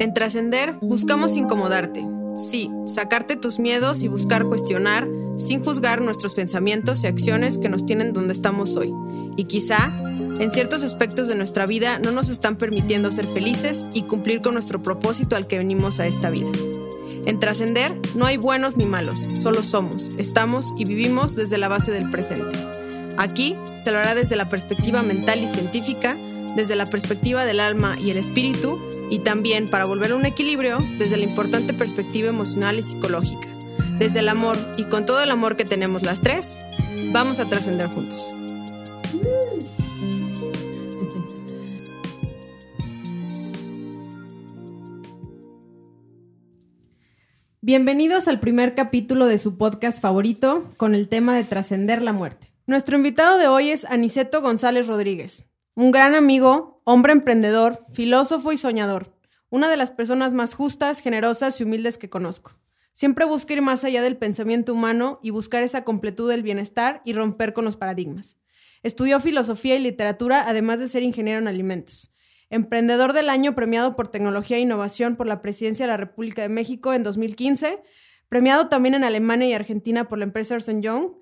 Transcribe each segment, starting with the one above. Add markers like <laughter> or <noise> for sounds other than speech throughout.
En Trascender buscamos incomodarte. Sí, sacarte tus miedos y buscar cuestionar sin juzgar nuestros pensamientos y acciones que nos tienen donde estamos hoy. Y quizá, en ciertos aspectos de nuestra vida no nos están permitiendo ser felices y cumplir con nuestro propósito al que venimos a esta vida. En Trascender no hay buenos ni malos, solo somos, estamos y vivimos desde la base del presente. Aquí se lo hará desde la perspectiva mental y científica, desde la perspectiva del alma y el espíritu, y también para volver a un equilibrio desde la importante perspectiva emocional y psicológica. Desde el amor y con todo el amor que tenemos las tres, vamos a trascender juntos. Bienvenidos al primer capítulo de su podcast favorito con el tema de trascender la muerte. Nuestro invitado de hoy es Aniceto González Rodríguez, un gran amigo, hombre emprendedor, filósofo y soñador, una de las personas más justas, generosas y humildes que conozco. Siempre busca ir más allá del pensamiento humano y buscar esa completud del bienestar y romper con los paradigmas. Estudió filosofía y literatura, además de ser ingeniero en alimentos. Emprendedor del año premiado por tecnología e innovación por la Presidencia de la República de México en 2015, premiado también en Alemania y Argentina por la empresa Ernst Young,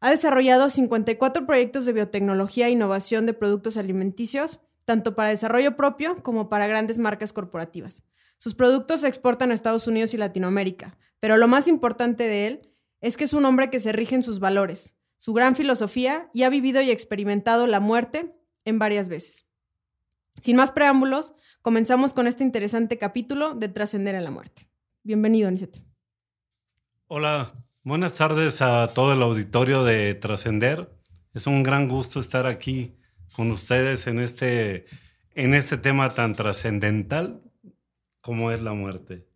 ha desarrollado 54 proyectos de biotecnología e innovación de productos alimenticios, tanto para desarrollo propio como para grandes marcas corporativas. Sus productos se exportan a Estados Unidos y Latinoamérica, pero lo más importante de él es que es un hombre que se rige en sus valores, su gran filosofía y ha vivido y experimentado la muerte en varias veces. Sin más preámbulos, comenzamos con este interesante capítulo de Trascender en la Muerte. Bienvenido, Aniceto. Hola, Buenas tardes a todo el auditorio de Trascender. Es un gran gusto estar aquí con ustedes en este, en este tema tan trascendental como es la muerte.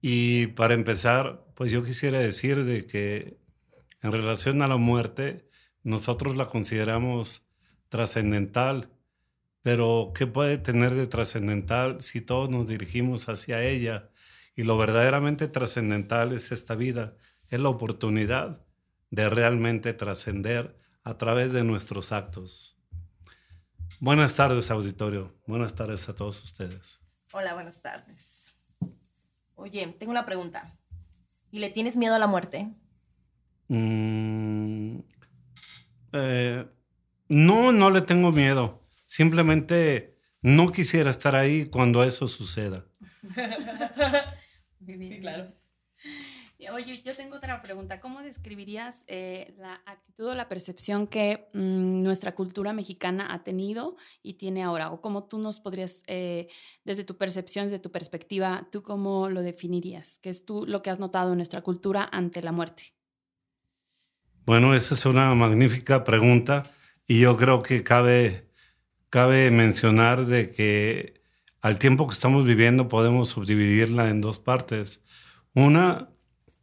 Y para empezar, pues yo quisiera decir de que en relación a la muerte, nosotros la consideramos trascendental, pero ¿qué puede tener de trascendental si todos nos dirigimos hacia ella? Y lo verdaderamente trascendental es esta vida es la oportunidad de realmente trascender a través de nuestros actos. Buenas tardes, auditorio. Buenas tardes a todos ustedes. Hola, buenas tardes. Oye, tengo una pregunta. ¿Y le tienes miedo a la muerte? Mm, eh, no, no le tengo miedo. Simplemente no quisiera estar ahí cuando eso suceda. <laughs> Sí, claro. Oye, yo tengo otra pregunta. ¿Cómo describirías eh, la actitud o la percepción que mm, nuestra cultura mexicana ha tenido y tiene ahora? ¿O cómo tú nos podrías, eh, desde tu percepción, desde tu perspectiva, tú cómo lo definirías? ¿Qué es tú lo que has notado en nuestra cultura ante la muerte? Bueno, esa es una magnífica pregunta y yo creo que cabe, cabe mencionar de que al tiempo que estamos viviendo podemos subdividirla en dos partes. Una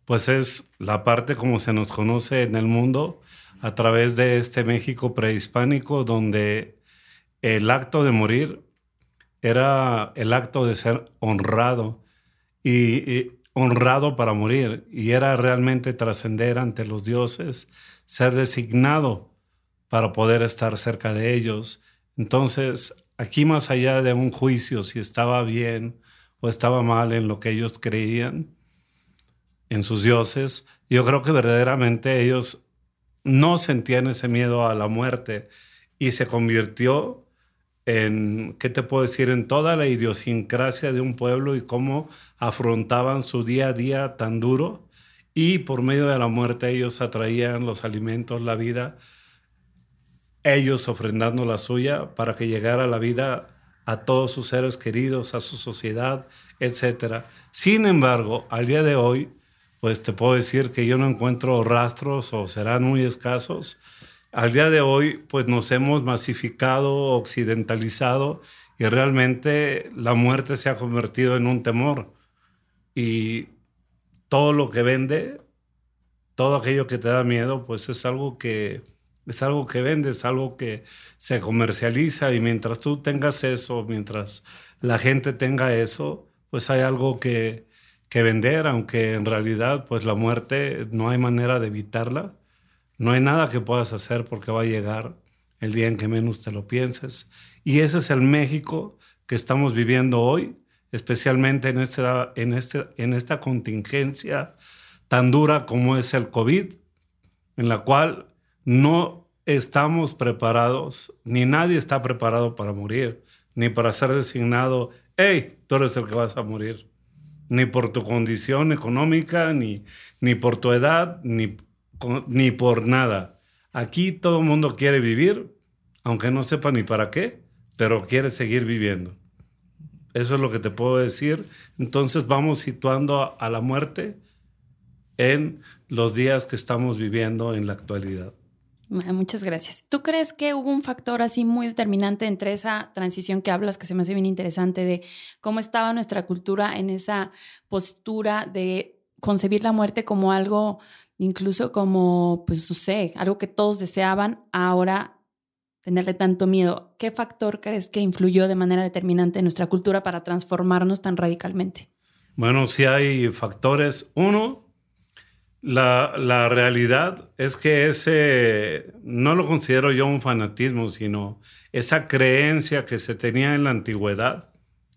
pues es la parte como se nos conoce en el mundo a través de este México prehispánico donde el acto de morir era el acto de ser honrado y, honrado para morir y era realmente trascender ante los dioses, ser designado para poder estar cerca de ellos. Entonces, aquí más allá de un juicio si estaba bien o estaba mal en lo que ellos creían, en sus dioses. Yo creo que verdaderamente ellos no sentían ese miedo a la muerte y se convirtió en, ¿qué te puedo decir?, en toda la idiosincrasia de un pueblo y cómo afrontaban su día a día tan duro y por medio de la muerte ellos atraían los alimentos, la vida, ellos ofrendando la suya para que llegara la vida a todos sus seres queridos, a su sociedad, etc. Sin embargo, al día de hoy, pues te puedo decir que yo no encuentro rastros o serán muy escasos. Al día de hoy, pues nos hemos masificado, occidentalizado y realmente la muerte se ha convertido en un temor. Y todo lo que vende, todo aquello que te da miedo, pues es algo que es algo que vende, es algo que se comercializa y mientras tú tengas eso, mientras la gente tenga eso, pues hay algo que, que vender, aunque en realidad pues la muerte no hay manera de evitarla. No hay nada que puedas hacer porque va a llegar el día en que menos te lo pienses. Y ese es el México que estamos viviendo hoy, especialmente en, este, en, este, en esta contingencia tan dura como es el COVID, en la cual no estamos preparados, ni nadie está preparado para morir, ni para ser designado, hey, tú eres el que vas a morir, ni por tu condición económica, ni, ni por tu edad, ni, ni por nada. Aquí todo el mundo quiere vivir, aunque no sepa ni para qué, pero quiere seguir viviendo. Eso es lo que te puedo decir. Entonces vamos situando a la muerte en los días que estamos viviendo en la actualidad. Muchas gracias. ¿Tú crees que hubo un factor así muy determinante entre esa transición que hablas, que se me hace bien interesante, de cómo estaba nuestra cultura en esa postura de concebir la muerte como algo, incluso como, pues, no algo que todos deseaban, ahora tenerle tanto miedo. ¿Qué factor crees que influyó de manera determinante en nuestra cultura para transformarnos tan radicalmente? Bueno, sí hay factores. Uno, la, la, realidad es que ese, no lo considero yo un fanatismo, sino esa creencia que se tenía en la antigüedad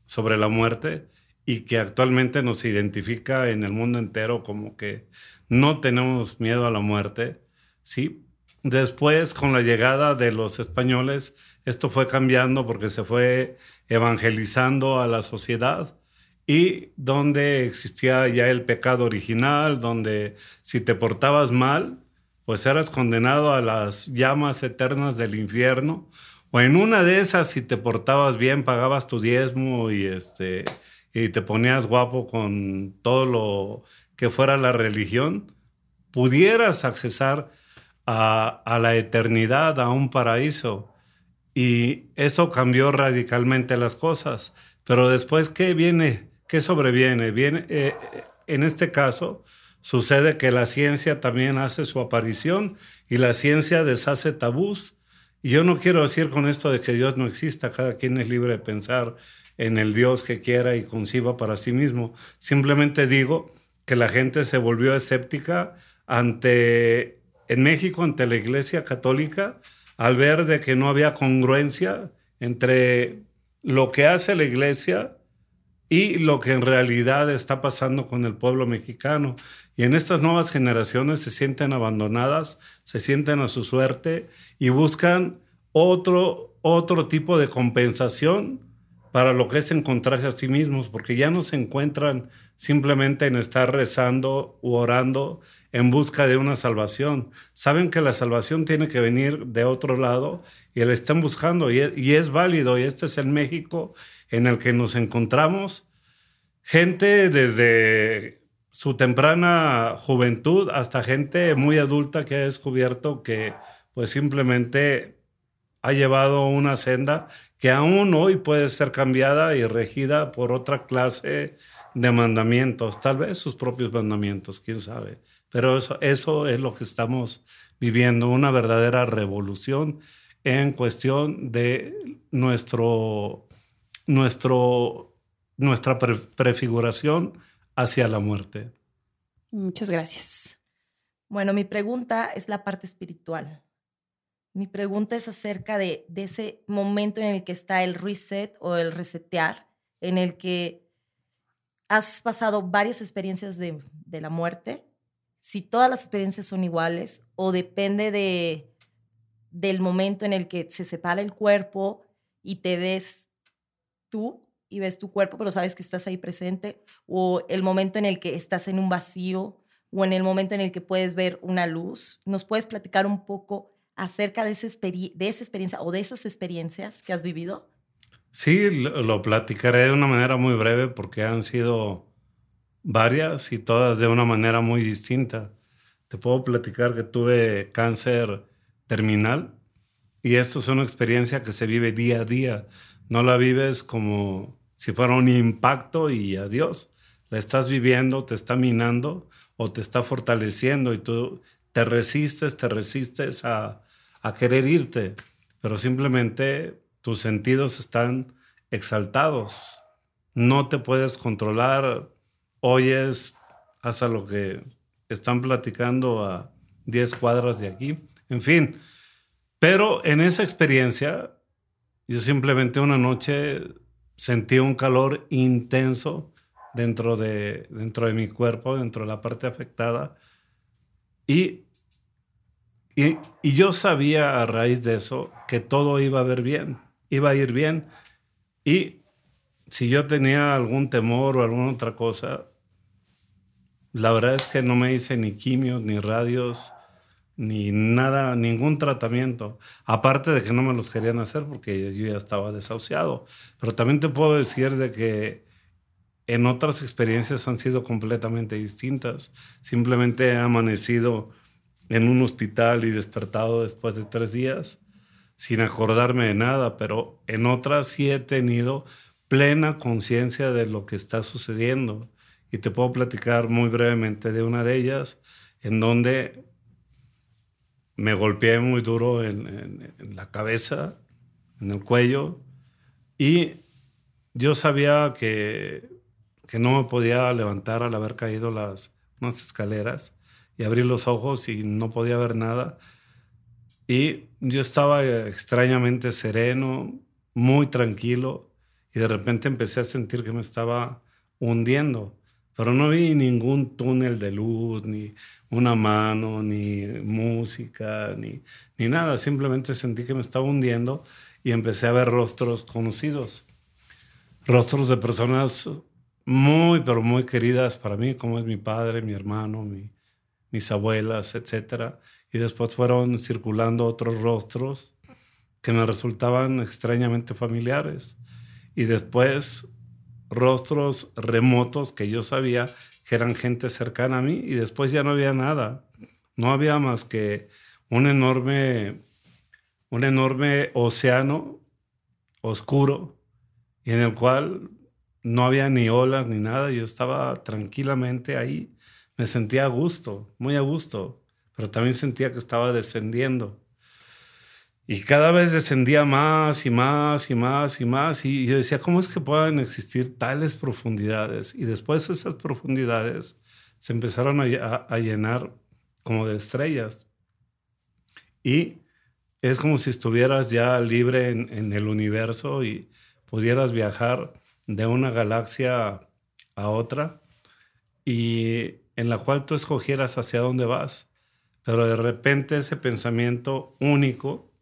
sobre la muerte y que actualmente nos identifica en el mundo entero como que no tenemos miedo a la muerte, ¿sí? Después, con la llegada de los españoles, esto fue cambiando porque se fue evangelizando a la sociedad y donde existía ya el pecado original, donde si te portabas mal, pues eras condenado a las llamas eternas del infierno, o en una de esas, si te portabas bien, pagabas tu diezmo y, este, y te ponías guapo con todo lo que fuera la religión, pudieras accesar a, la eternidad, a un paraíso. Y eso cambió radicalmente las cosas. Pero después, ¿qué viene? ¿Qué sobreviene? Viene, eh, en este caso, sucede que la ciencia también hace su aparición y la ciencia deshace tabús. Y yo no quiero decir con esto de que Dios no exista, cada quien es libre de pensar en el Dios que quiera y conciba para sí mismo. Simplemente digo que la gente se volvió escéptica ante en México ante la Iglesia Católica al ver de que no había congruencia entre lo que hace la Iglesia y lo que en realidad está pasando con el pueblo mexicano. Y en estas nuevas generaciones se sienten abandonadas, se sienten a su suerte y buscan otro, otro tipo de compensación para lo que es encontrarse a sí mismos, porque ya no se encuentran simplemente en estar rezando u orando en busca de una salvación. Saben que la salvación tiene que venir de otro lado y la están buscando y, es válido y este es el México en el que nos encontramos. Gente desde su temprana juventud hasta gente muy adulta que ha descubierto que pues simplemente ha llevado una senda que aún hoy puede ser cambiada y regida por otra clase de mandamientos, tal vez sus propios mandamientos, quién sabe. Pero eso, es lo que estamos viviendo, una verdadera revolución en cuestión de nuestro, nuestro, nuestra prefiguración hacia la muerte. Muchas gracias. Bueno, mi pregunta es la parte espiritual. Mi pregunta es acerca de, de, ese momento en el que está el reset o el resetear, en el que has pasado varias experiencias de, de la muerte si todas las experiencias son iguales o depende de, del momento en el que se separa el cuerpo y te ves tú y ves tu cuerpo, pero sabes que estás ahí presente, o el momento en el que estás en un vacío, o en el momento en el que puedes ver una luz. ¿Nos puedes platicar un poco acerca de esa, de esa experiencia o de esas experiencias que has vivido? Sí, lo platicaré de una manera muy breve porque han sido varias y todas de una manera muy distinta. Te puedo platicar que tuve cáncer terminal y esto es una experiencia que se vive día a día. No la vives como si fuera un impacto y adiós. La estás viviendo, te está minando o te está fortaleciendo y tú te resistes, te resistes a, a querer irte, pero simplemente tus sentidos están exaltados. No te puedes controlar oyes hasta lo que están platicando a 10 cuadras de aquí. En fin, pero en esa experiencia, yo simplemente una noche sentí un calor intenso dentro de, dentro de mi cuerpo, dentro de la parte afectada. Y, y, y yo sabía a raíz de eso que todo iba a ver bien, iba a ir bien. Y si yo tenía algún temor o alguna otra cosa, la verdad es que no me hice ni quimios, ni radios, ni nada, ningún tratamiento. Aparte de que no me los querían hacer porque yo ya estaba desahuciado. Pero también te puedo decir de que en otras experiencias han sido completamente distintas. Simplemente he amanecido en un hospital y despertado después de tres días sin acordarme de nada, pero en otras sí he tenido plena conciencia de lo que está sucediendo. Y te puedo platicar muy brevemente de una de ellas, en donde me golpeé muy duro en, la cabeza, en el cuello, y yo sabía que, que, no me podía levantar al haber caído las unas escaleras y abrir los ojos y no podía ver nada. Y yo estaba extrañamente sereno, muy tranquilo, y de repente empecé a sentir que me estaba hundiendo, pero no vi ningún túnel de luz, ni una mano, ni música, ni, ni nada. Simplemente sentí que me estaba hundiendo y empecé a ver rostros conocidos. Rostros de personas muy, pero muy queridas para mí, como es mi padre, mi hermano, mis abuelas, etc. Y después fueron circulando otros rostros que me resultaban extrañamente familiares. Y después rostros remotos que yo sabía que eran gente cercana a mí y después ya no había nada. No había más que un enorme, un enorme océano oscuro y en el cual no había ni olas ni nada. Yo estaba tranquilamente ahí. Me sentía a gusto, muy a gusto, pero también sentía que estaba descendiendo. Y cada vez descendía más y más y más y más. Y yo decía, ¿cómo es que puedan existir tales profundidades? Y después esas profundidades se empezaron a, llenar como de estrellas. Y es como si estuvieras ya libre en, el universo y pudieras viajar de una galaxia a otra y en la cual tú escogieras hacia dónde vas. Pero de repente ese pensamiento único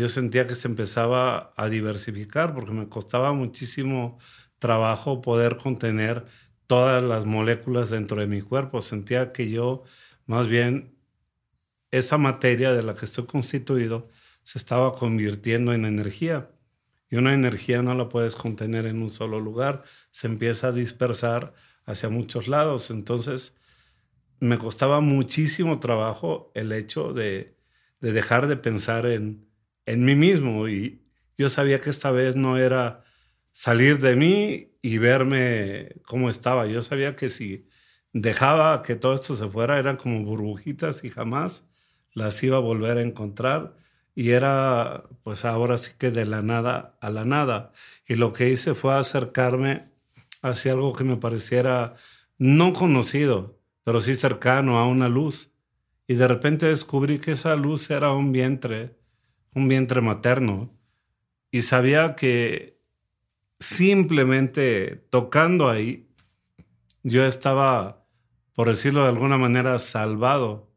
yo sentía que se empezaba a diversificar porque me costaba muchísimo trabajo poder contener todas las moléculas dentro de mi cuerpo. Sentía que yo, más bien, esa materia de la que estoy constituido se estaba convirtiendo en energía. Y una energía no la puedes contener en un solo lugar, se empieza a dispersar hacia muchos lados. Entonces, me costaba muchísimo trabajo el hecho de, de dejar de pensar en, en mí mismo y yo sabía que esta vez no era salir de mí y verme cómo estaba. Yo sabía que si dejaba que todo esto se fuera eran como burbujitas y jamás las iba a volver a encontrar y era pues ahora sí que de la nada a la nada. Y lo que hice fue acercarme hacia algo que me pareciera no conocido, pero sí cercano a una luz. Y de repente descubrí que esa luz era un vientre un vientre materno y sabía que simplemente tocando ahí, yo estaba, por decirlo de alguna manera, salvado.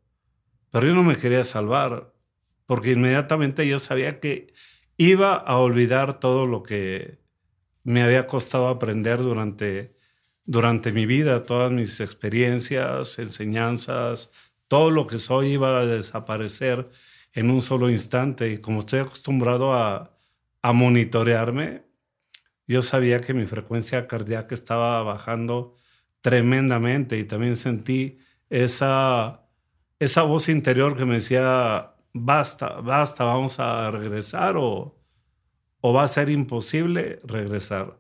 Pero yo no me quería salvar, porque inmediatamente yo sabía que iba a olvidar todo lo que me había costado aprender durante, durante mi vida, todas mis experiencias, enseñanzas, todo lo que soy iba a desaparecer en un solo instante. Y como estoy acostumbrado a, a monitorearme, yo sabía que mi frecuencia cardíaca estaba bajando tremendamente y también sentí esa, esa voz interior que me decía, basta, basta, vamos a regresar o, o va a ser imposible regresar.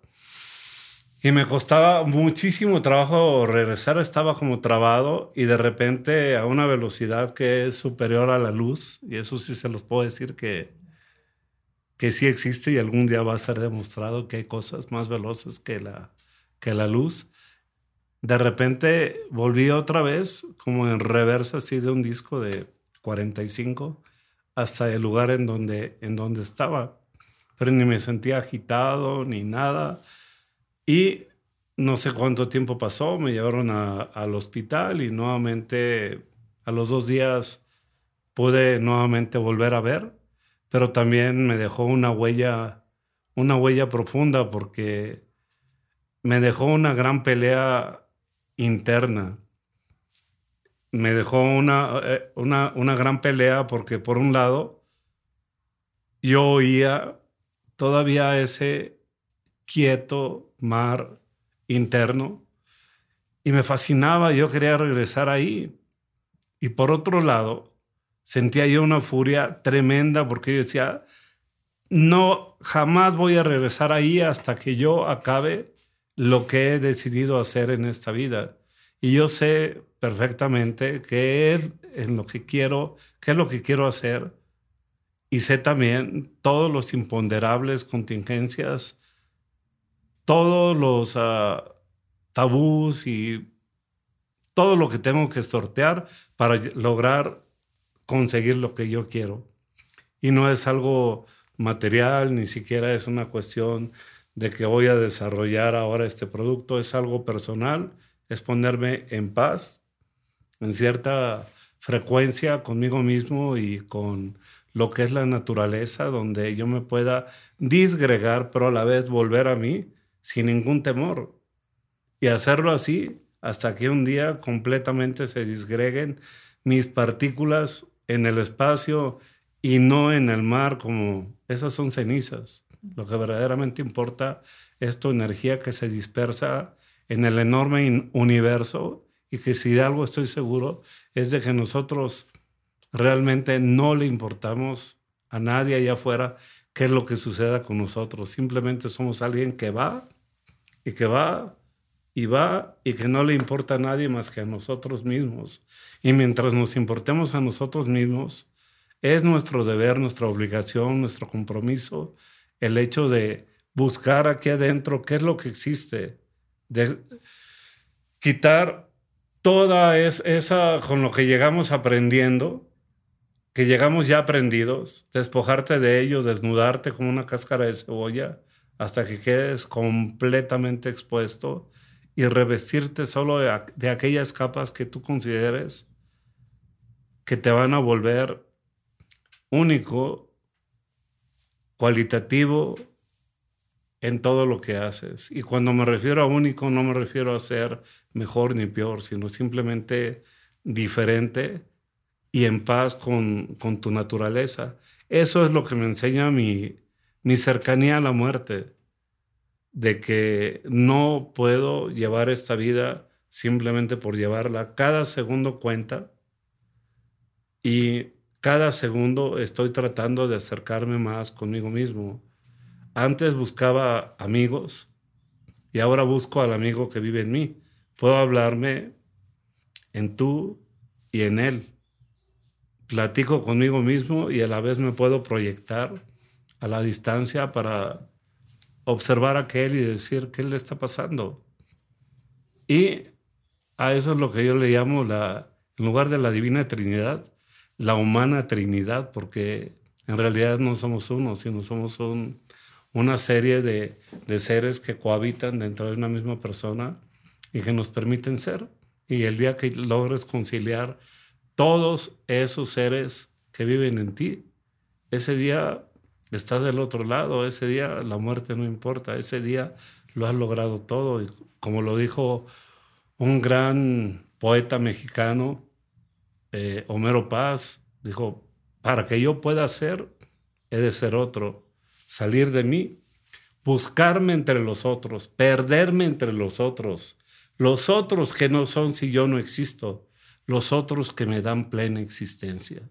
Y me costaba muchísimo trabajo regresar, estaba como trabado y de repente a una velocidad que es superior a la luz, y eso sí se los puedo decir que, que sí existe y algún día va a ser demostrado que hay cosas más veloces que la, que la luz. De repente volví otra vez como en reversa así de un disco de 45 hasta el lugar en donde, en donde estaba. pero ni me sentía agitado ni nada. Y no sé cuánto tiempo pasó, me llevaron al hospital y nuevamente a los dos días pude nuevamente volver a ver, pero también me dejó una huella, una huella profunda porque me dejó una gran pelea interna. Me dejó una, eh, una, una gran pelea porque por un lado yo oía todavía ese quieto mar interno y me fascinaba, yo quería regresar ahí. Y por otro lado, sentía yo una furia tremenda porque yo decía, no, jamás voy a regresar ahí hasta que yo acabe lo que he decidido hacer en esta vida. Y yo sé perfectamente qué es lo que quiero, qué es lo que quiero hacer. Y sé también todos los imponderables, contingencias, todos los uh, tabús y todo lo que tengo que sortear para lograr conseguir lo que yo quiero. Y no es algo material, ni siquiera es una cuestión de que voy a desarrollar ahora este producto, es algo personal, es ponerme en paz, en cierta frecuencia conmigo mismo y con lo que es la naturaleza, donde yo me pueda disgregar, pero a la vez volver a mí sin ningún temor. Y hacerlo así hasta que un día completamente se disgreguen mis partículas en el espacio y no en el mar como esas son cenizas. Lo que verdaderamente importa es tu energía que se dispersa en el enorme universo y que si de algo estoy seguro es de que nosotros realmente no le importamos a nadie allá afuera qué es lo que suceda con nosotros. Simplemente somos alguien que va y que va y va y que no le importa a nadie más que a nosotros mismos. Y mientras nos importemos a nosotros mismos, es nuestro deber, nuestra obligación, nuestro compromiso, el hecho de buscar aquí adentro qué es lo que existe, de quitar toda esa con lo que llegamos aprendiendo, que llegamos ya aprendidos, despojarte de ello, desnudarte como una cáscara de cebolla hasta que quedes completamente expuesto y revestirte solo de, aquellas capas que tú consideres que te van a volver único, cualitativo en todo lo que haces. Y cuando me refiero a único, no me refiero a ser mejor ni peor, sino simplemente diferente y en paz con, tu naturaleza. Eso es lo que me enseña mi, mi cercanía a la muerte de que no puedo llevar esta vida simplemente por llevarla. Cada segundo cuenta y cada segundo estoy tratando de acercarme más conmigo mismo. Antes buscaba amigos y ahora busco al amigo que vive en mí. Puedo hablarme en tú y en él. Platico conmigo mismo y a la vez me puedo proyectar a la distancia para observar a aquel y decir qué le está pasando. Y a eso es lo que yo le llamo la, en lugar de la divina Trinidad, la humana Trinidad, porque en realidad no somos uno, sino somos una serie de, de seres que cohabitan dentro de una misma persona y que nos permiten ser. Y el día que logres conciliar todos esos seres que viven en ti, ese día estás del otro lado, ese día la muerte no importa, ese día lo has logrado todo. Y como lo dijo un gran poeta mexicano, eh, Homero Paz, dijo, para que yo pueda ser, he de ser otro, salir de mí, buscarme entre los otros, perderme entre los otros, los otros que no son si yo no existo, los otros que me dan plena existencia.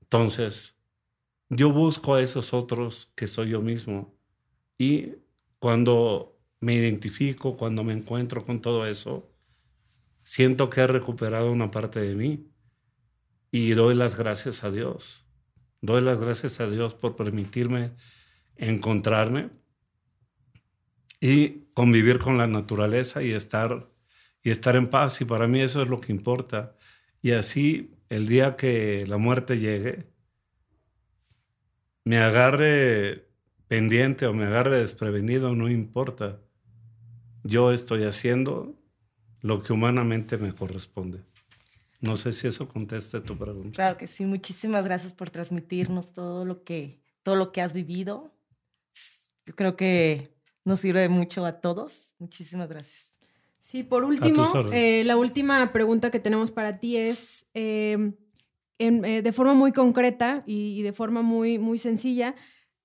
Entonces, yo busco a esos otros que soy yo mismo. Y cuando me identifico, cuando me encuentro con todo eso, siento que he recuperado una parte de mí y doy las gracias a Dios. Doy las gracias a Dios por permitirme encontrarme y convivir con la naturaleza y estar y estar en paz y para mí eso es lo que importa. Y así el día que la muerte llegue, me agarre pendiente o me agarre desprevenido, no importa. Yo estoy haciendo lo que humanamente me corresponde. No sé si eso contesta tu pregunta. Claro que sí. Muchísimas gracias por transmitirnos todo lo que, todo lo que has vivido. Yo creo que nos sirve mucho a todos. Muchísimas gracias. Sí, por último, eh, la última pregunta que tenemos para ti es, eh, eh, de forma muy concreta y, de forma muy, muy sencilla,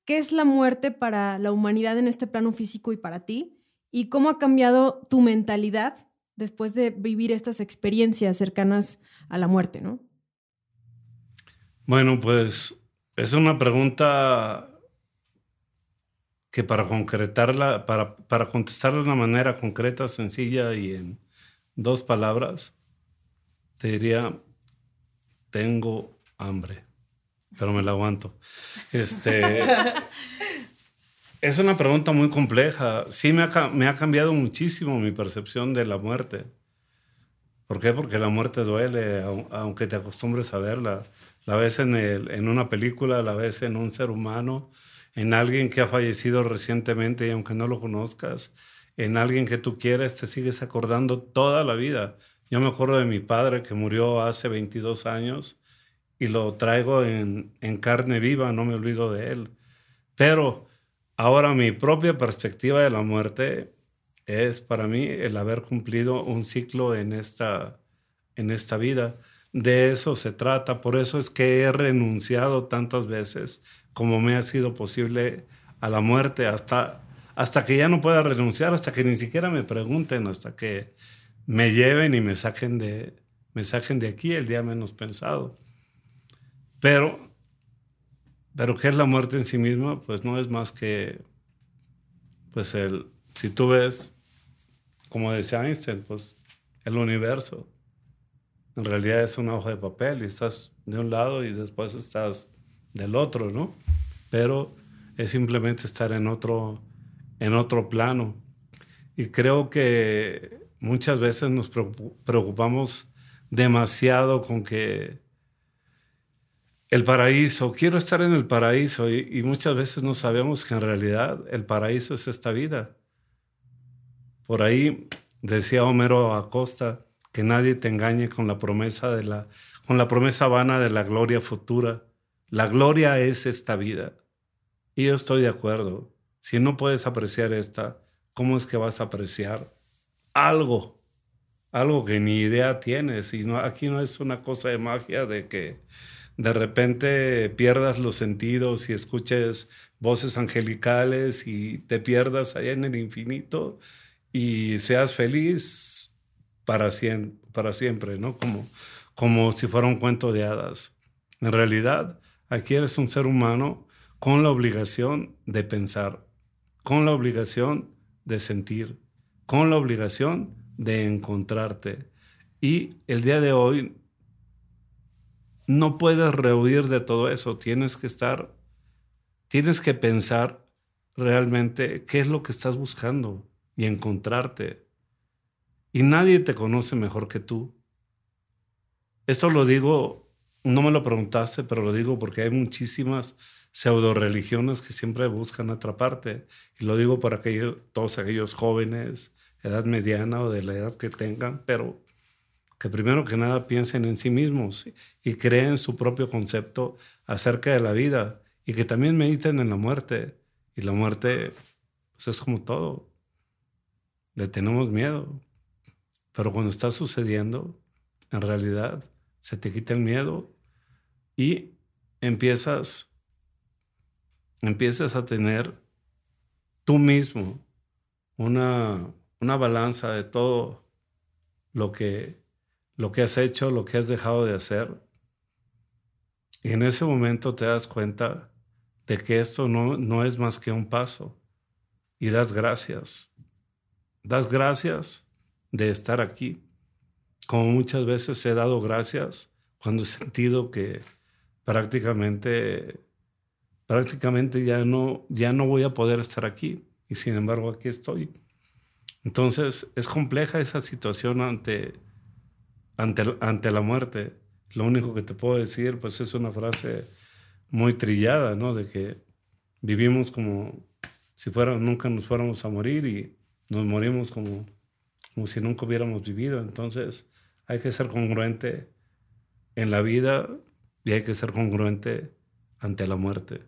¿qué es la muerte para la humanidad en este plano físico y para ti? ¿Y cómo ha cambiado tu mentalidad después de vivir estas experiencias cercanas a la muerte, no? Bueno, pues es una pregunta que para concretarla, para, para contestarla de una manera concreta, sencilla y en dos palabras, te diría, tengo hambre, pero me la aguanto. Este, <laughs> es una pregunta muy compleja. Sí me ha, me ha cambiado muchísimo mi percepción de la muerte. ¿Por qué? Porque la muerte duele, aunque te acostumbres a verla. La ves en, el, en una película, la ves en un ser humano, en alguien que ha fallecido recientemente y aunque no lo conozcas, en alguien que tú quieres, te sigues acordando toda la vida. Yo me acuerdo de mi padre que murió hace 22 años y lo traigo en, carne viva, no me olvido de él. Pero ahora mi propia perspectiva de la muerte es para mí el haber cumplido un ciclo en esta, en esta vida. De eso se trata, por eso es que he renunciado tantas veces como me ha sido posible a la muerte, hasta, hasta que ya no pueda renunciar, hasta que ni siquiera me pregunten, hasta que me lleven y me saquen de, me saquen de aquí el día menos pensado. Pero, pero ¿qué es la muerte en sí misma? Pues no es más que, pues el, si tú ves, como decía Einstein, pues el universo, en realidad es una hoja de papel y estás de un lado y después estás del otro, ¿no? Pero es simplemente estar en otro, en otro plano. Y creo que muchas veces nos preocupamos demasiado con que el paraíso, quiero estar en el paraíso y, muchas veces no sabemos que en realidad el paraíso es esta vida. Por ahí decía Homero Acosta que nadie te engañe con la promesa de la con la promesa vana de la gloria futura. La gloria es esta vida. Y yo estoy de acuerdo. Si no puedes apreciar esta, ¿cómo es que vas a apreciar algo? Algo que ni idea tienes. Y no, aquí no es una cosa de magia de que de repente pierdas los sentidos y escuches voces angelicales y te pierdas allá en el infinito y seas feliz para, para siempre, ¿no? Como, como si fuera un cuento de hadas. En realidad, Aquí eres un ser humano con la obligación de pensar, con la obligación de sentir, con la obligación de encontrarte. Y el día de hoy no puedes rehuir de todo eso, tienes que estar, tienes que pensar realmente qué es lo que estás buscando y encontrarte. Y nadie te conoce mejor que tú. Esto lo digo no me lo preguntaste, pero lo digo porque hay muchísimas pseudo religiones que siempre buscan atraparte. Y lo digo para aquellos, todos aquellos jóvenes, edad mediana o de la edad que tengan, pero que primero que nada piensen en sí mismos y creen su propio concepto acerca de la vida y que también mediten en la muerte. Y la muerte, pues es como todo. Le tenemos miedo. Pero cuando está sucediendo, en realidad se te quita el miedo y empiezas, empiezas a tener tú mismo una, una balanza de todo lo que, lo que has hecho, lo que has dejado de hacer. Y en ese momento te das cuenta de que esto no, no es más que un paso. Y das gracias. Das gracias de estar aquí. Como muchas veces he dado gracias cuando he sentido que, prácticamente, prácticamente ya no, ya no voy a poder estar aquí. Y sin embargo, aquí estoy. Entonces, es compleja esa situación ante, ante, ante la muerte. Lo único que te puedo decir, pues es una frase muy trillada, ¿no? De que vivimos como si fuera, nunca nos fuéramos a morir y nos morimos como, como si nunca hubiéramos vivido. Entonces hay que ser congruente en la vida y hay que ser congruente ante la muerte.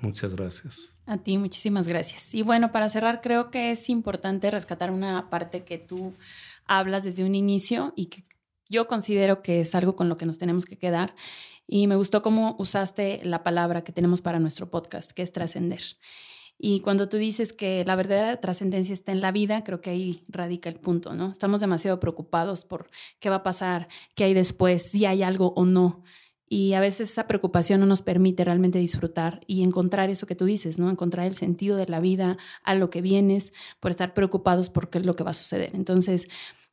Muchas gracias. A ti, muchísimas gracias. Y bueno, para cerrar, creo que es importante rescatar una parte que tú hablas desde un inicio y que yo considero que es algo con lo que nos tenemos que quedar. Y me gustó cómo usaste la palabra que tenemos para nuestro podcast, que es trascender. Y cuando tú dices que la verdadera trascendencia está en la vida, creo que ahí radica el punto, ¿no? Estamos demasiado preocupados por qué va a pasar, qué hay después, si hay algo o no. Y a veces esa preocupación no nos permite realmente disfrutar y encontrar eso que tú dices, ¿no? Encontrar el sentido de la vida, a lo que vienes, por estar preocupados por qué es lo que va a suceder. Entonces,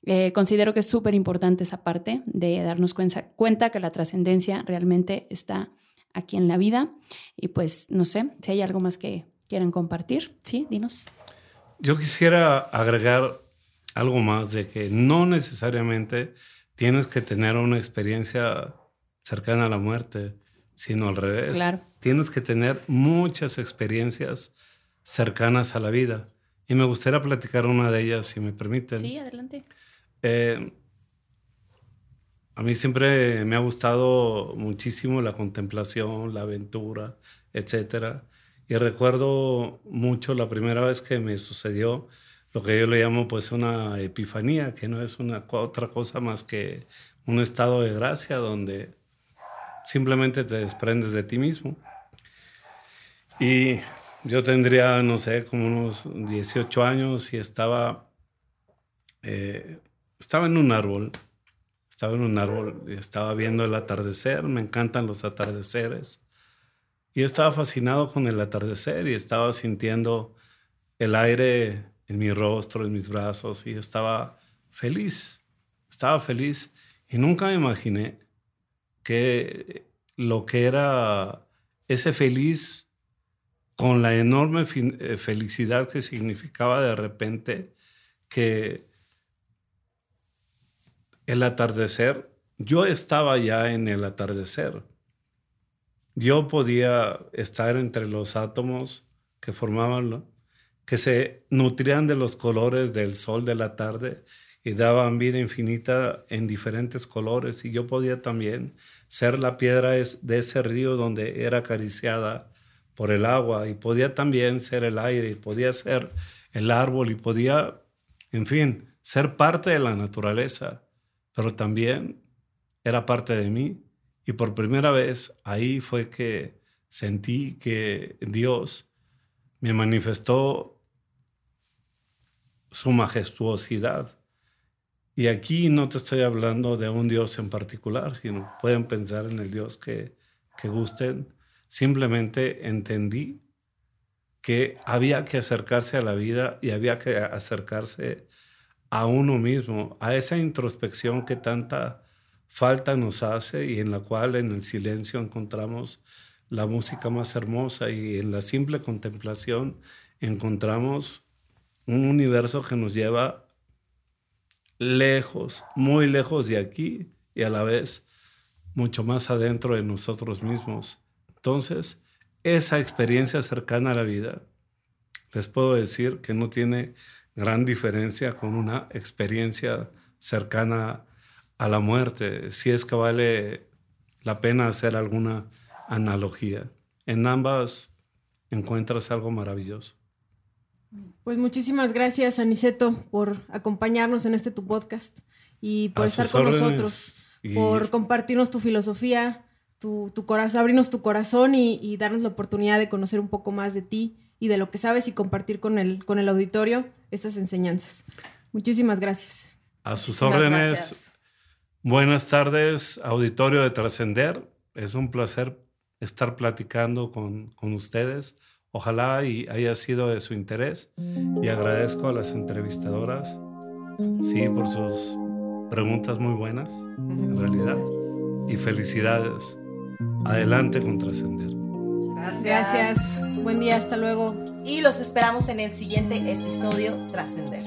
eh, considero que es súper importante esa parte de darnos cuenta, cuenta que la trascendencia realmente está aquí en la vida. Y pues, no sé, si hay algo más que quieran compartir, sí, dinos. Yo quisiera agregar algo más de que no necesariamente tienes que tener una experiencia cercana a la muerte, sino al revés. Claro. Tienes que tener muchas experiencias cercanas a la vida. Y me gustaría platicar una de ellas, si me permiten. Sí, adelante. Eh, a mí siempre me ha gustado muchísimo la contemplación, la aventura, etc. Y recuerdo mucho la primera vez que me sucedió lo que yo le llamo pues una epifanía, que no es una otra cosa más que un estado de gracia donde simplemente te desprendes de ti mismo. Y yo tendría, no sé, como unos 18 años y estaba, eh, estaba en un árbol, estaba en un árbol y estaba viendo el atardecer, me encantan los atardeceres. Y yo estaba fascinado con el atardecer y estaba sintiendo el aire en mi rostro, en mis brazos y estaba feliz, estaba feliz y nunca me imaginé que lo que era ese feliz con la enorme eh, felicidad que significaba de repente que el atardecer, yo estaba ya en el atardecer. Yo podía estar entre los átomos que formaban, que se nutrían de los colores del sol de la tarde y daban vida infinita en diferentes colores y yo podía también ser la piedra de ese río donde era acariciada por el agua y podía también ser el aire y podía ser el árbol y podía, en fin, ser parte de la naturaleza, pero también era parte de mí. Y por primera vez ahí fue que sentí que Dios me manifestó su majestuosidad y aquí no te estoy hablando de un Dios en particular, sino pueden pensar en el Dios que, que gusten. Simplemente entendí que había que acercarse a la vida y había que acercarse a uno mismo, a esa introspección que tanta falta nos hace y en la cual en el silencio encontramos la música más hermosa y en la simple contemplación encontramos un universo que nos lleva lejos, muy lejos de aquí y a la vez mucho más adentro de nosotros mismos. Entonces, esa experiencia cercana a la vida, les puedo decir que no tiene gran diferencia con una experiencia cercana a la muerte, si es que vale la pena hacer alguna analogía. En ambas encuentras algo maravilloso. Pues muchísimas gracias, Aniceto, por acompañarnos en este tu podcast y por estar con nosotros, por compartirnos tu filosofía, tu, corazón, abrirnos tu corazón y, darnos la oportunidad de conocer un poco más de ti y de lo que sabes y compartir con el, con el auditorio estas enseñanzas. Muchísimas gracias. A sus órdenes. Buenas tardes, auditorio de Trascender. Es un placer estar platicando con, con ustedes. Ojalá y haya sido de su interés y agradezco a las entrevistadoras, sí, por sus preguntas muy buenas, en realidad. Y felicidades. Adelante con Trascender. Gracias. Buen día, hasta luego. Y los esperamos en el siguiente episodio Trascender.